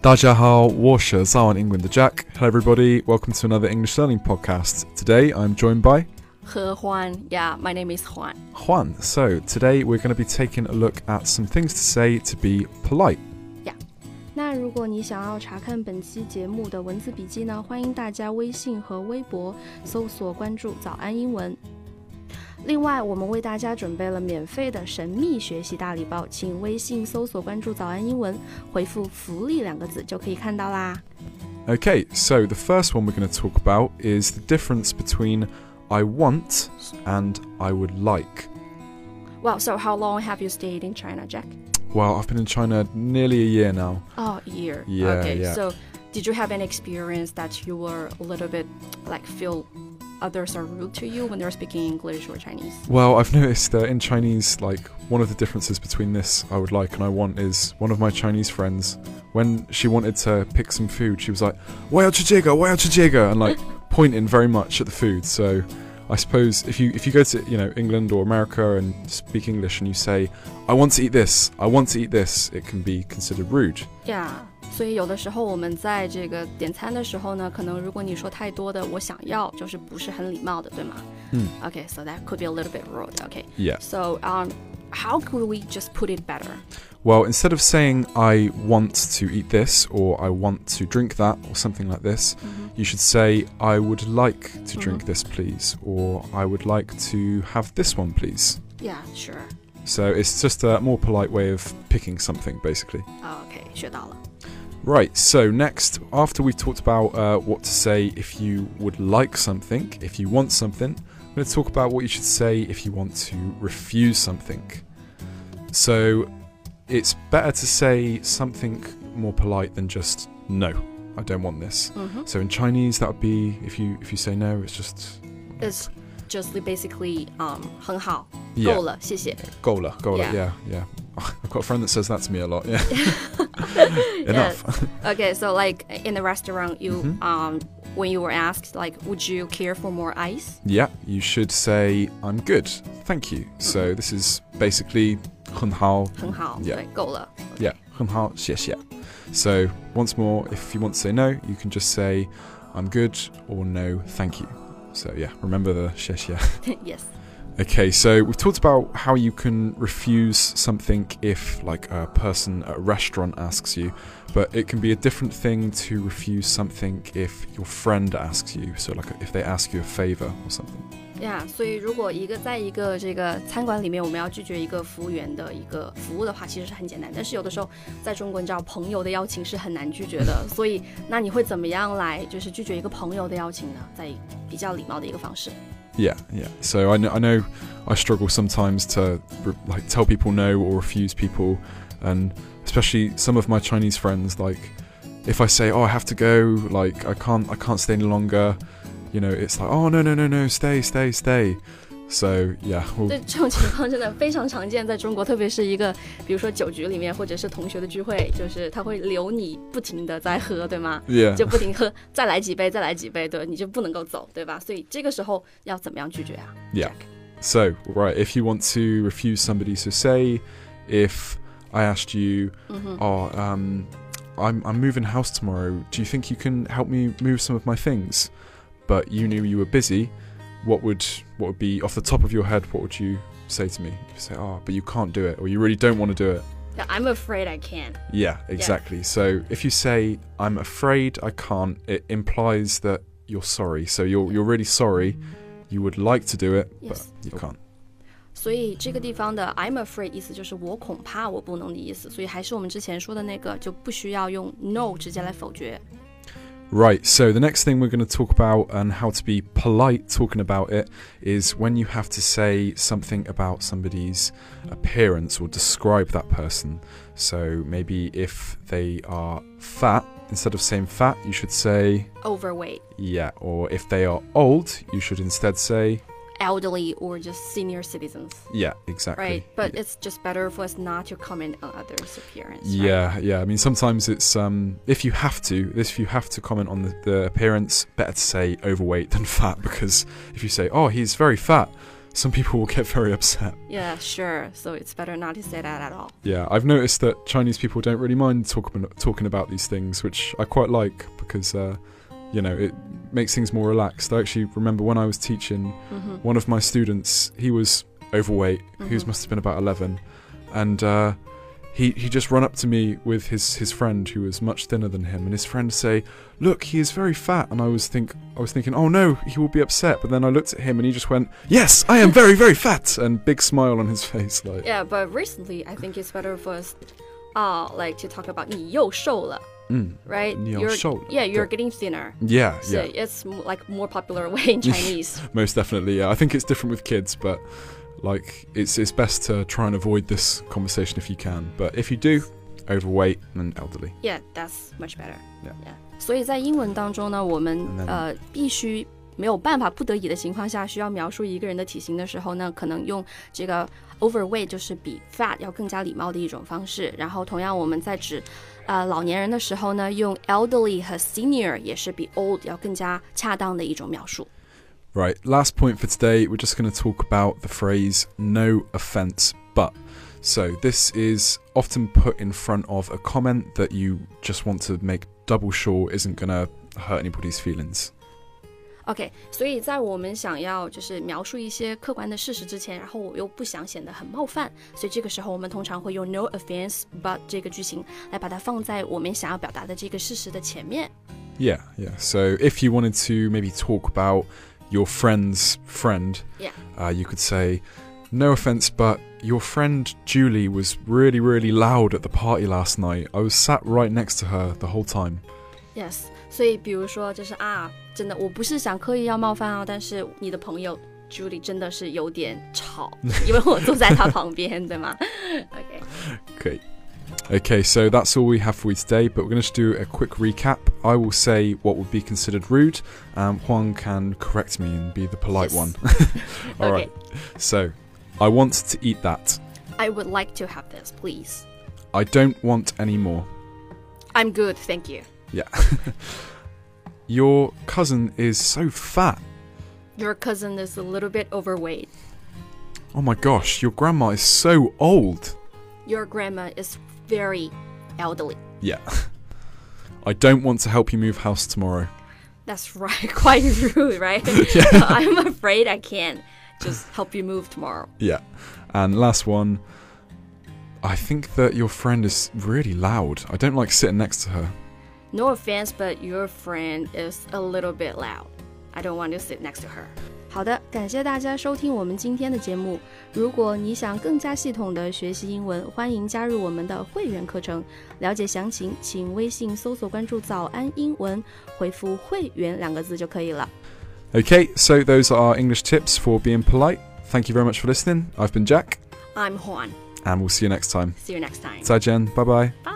大家好，我是早安英文的 Jack. Hello, everybody. Welcome to another English learning podcast. Today, I'm joined by He Juan. Yeah, my name is Juan. Juan. So, today we're going to be taking a look at some things to say to be polite. 那如果你想要查看本期节目的文字笔记呢，欢迎大家微信和微博搜索关注“早安英文”。 另外，我们为大家准备了免费的神秘学习大礼包，请微信搜索关注“早安英文”，回复“福利”两个字就可以看到啦。 Okay, so the first one we're going to talk about is the difference between I want and I would like. Well, so how long have you stayed in China, Jack? Well, I've been in China nearly a year now. Oh, a year. Yeah, Okay. yeah. So, did you have any experience that you were a little bit like feel others are rude to you when they're speaking English or Chinese? Well, I've noticed that in Chinese, like, one of the differences between this I would like and I want is one of my Chinese friends, when she wanted to pick some food, she was like, 我要吃这个,我要吃这个, and like pointing very much at the food. So I suppose if you if you go to, you know, England or America and speak English and you say, I want to eat this, I want to eat this, it can be considered rude. Yeah. 所以有的时候我们在这个点餐的时候呢，可能如果你说太多的“我想要”，就是不是很礼貌的，对吗？嗯。 Okay, so that could be a little bit rude. Okay. Yeah. So, um, how could we just put it better? Well, instead of saying I want to eat this or I want to drink that or something like this, you should say I would like to drink Mhm. this, please, or I would like to have this one, please. Yeah, sure. So it's just a more polite way of picking something, basically. Okay, 学到了。 Right, so next, after we've talked about uh, what to say if you would like something, if you want something, I'm going to talk about what you should say if you want to refuse something. So it's better to say something more polite than just no, I don't want this. 嗯哼 So in Chinese, that would be if you if you say no, it's just It's just basically um 很好， yeah, 够了，谢谢。 gola, gola, Yeah. yeah, yeah. I've got a friend that says that to me a lot. Yeah, Yes. enough. Okay, so like in the restaurant, you Mhm. um when you were asked like, would you care for more ice? Yeah, you should say I'm good, thank you. So this is basically 很好,很好， Yeah. 对，够了。 yeah, 很好,谢谢. So once more, if you want to say no, you can just say I'm good or no, thank you. So yeah, remember the 谢谢. yes. Okay, so we've talked about how you can refuse something if, like, a person at a restaurant asks you, but it can be a different thing to refuse something if your friend asks you. So, like, if they ask you a favor or something. Yeah，所以如果一个在一个这个餐馆里面，我们要拒绝一个服务员的一个服务的话，其实是很简单。但是有的时候在中国，你知道朋友的邀请是很难拒绝的，所以那你会怎么样来就是拒绝一个朋友的邀请呢？在比较礼貌的一个方式。 Yeah, yeah. So I know, I know I struggle sometimes to like tell people no or refuse people, and especially some of my Chinese friends. Like, if I say, "Oh, I have to go," like I can't, I can't stay any longer. You know, it's like, "Oh, no, no, no, no, stay, stay, stay." So yeah, well, 对这种情况真的非常常见，在中国，特别是一个比如说酒局里面，或者是同学的聚会，就是他会留你不停的在喝，对吗？ yeah. 就不停喝，再来几杯，再来几杯，对，你就不能够走，对吧？所以这个时候要怎么样拒绝啊 Yeah. Jack So, right, if you want to refuse somebody, so say if I asked you, 嗯哼， "Oh, um, I'm I'm moving house tomorrow. Do you think you can help me move some of my things?" But you knew you were busy. What would what would be off the top of your head? What would you say to me? You say, "Oh, but you can't do it, or you really don't want to do it." Yeah, I'm afraid I can. Yeah, exactly. So if you say, "I'm afraid I can't," it implies that you're sorry. So you're you're really sorry. You would like to do it, but Yes. you can't. 所以这个地方的 I'm afraid 意思就是我恐怕我不能的意思，所以还是我们之前说的那个，就不需要用 no 直接来否决。 Right, so the next thing we're going to talk about and how to be polite talking about it is when you have to say something about somebody's appearance or describe that person. So maybe if they are fat, instead of saying fat, you should say Overweight, yeah, or if they are old, you should instead say elderly, or just senior citizens, yeah, exactly. right? But it's just better for us not to comment on others' appearance. right? Yeah, yeah. I mean, sometimes it's um, if you have to, if you have to comment on the, the appearance, better to say overweight than fat because if you say, "Oh, he's very fat," some people will get very upset. Yeah, sure. So it's better not to say that at all. Yeah, I've noticed that Chinese people don't really mind talking talking about these things, which I quite like because uh, you know it makes things more relaxed. I actually remember when I was teaching, hmm one of my students, he was overweight. He was, Mhm. must have been about eleven, and uh, he he just run up to me with his his friend who was much thinner than him, and his friend say, "Look, he is very fat." And I was think I was thinking, "Oh no, he will be upset." But then I looked at him, and he just went, "Yes, I am very very fat," and big smile on his face, like. Yeah, but recently I think it's better for us, uh, like to talk about 你又瘦了, Mm. right? 你又 You're- 瘦了， Yeah, you're 对。 getting thinner. Yeah, So yeah. it's m- like more popular way in Chinese. Most definitely, yeah. I think it's different with kids, but like it's it's best to try and avoid this conversation if you can. But if you do, overweight and elderly. yeah, that's much better. Yeah. 所以在英文当中呢，我们 And then- 呃必须 没有办法、不得已的情况下，需要描述一个人的体型的时候呢，可能用这个 overweight 就是比 fat 要更加礼貌的一种方式。然后同样我们在指呃老年人的时候呢，用 elderly 和 senior 也是比 old 要更加恰当的一种描述。 Right, last point for today, we're just going to talk about the phrase no offense but. So, this is often put in front of a comment that you just want to make double sure isn't going to hurt anybody's feelings. OK，所以在我们想要就是描述一些客观的事实之前，然后我又不想显得很冒犯，所以这个时候我们通常会用 no offense but 这个句型来把它放在我们想要表达的这个事实的前面。 Yeah, yeah. So, if you wanted to maybe talk about your friend's friend, Yeah. uh, you could say, No offense, but your friend Julie was really, really loud at the party last night. I was sat right next to her the whole time. Yes，所以比如说就是啊，真的我不是想刻意要冒犯啊，但是你的朋友 Julie 真的是有点吵，因为我坐在他旁边，对吗？OK， Okay. Okay, so that's all we have for you today, but we're going to do a quick recap. I will say what would be considered rude, and Juan can correct me and be the polite Yes. one. All OK，、right. So, I want to eat that. I would like to have this, please. I don't want any more. I'm good, thank you. Yeah. Your cousin is so fat. Your cousin is a little bit overweight. Oh my gosh, your grandma is so old. Your grandma is very elderly. Yeah. I don't want to help you move house tomorrow. That's right, quite rude, right? I'm afraid I can't just help you move tomorrow. Yeah. And last one. I think that your friend is really loud. I don't like sitting next to her. No offense, but your friend is a little bit loud. I don't want to sit next to her. 好的，感谢大家收听我们今天的节目。如果你想更加系统的学习英文，欢迎加入我们的会员课程。了解详情，请微信搜索关注“早安英文”，回复“会员”两个字就可以了。 Okay, so those are our English tips for being polite. Thank you very much for listening. I've been Jack, I'm Juan. and we'll see you next time. See you next time. 再见, bye bye. Bye.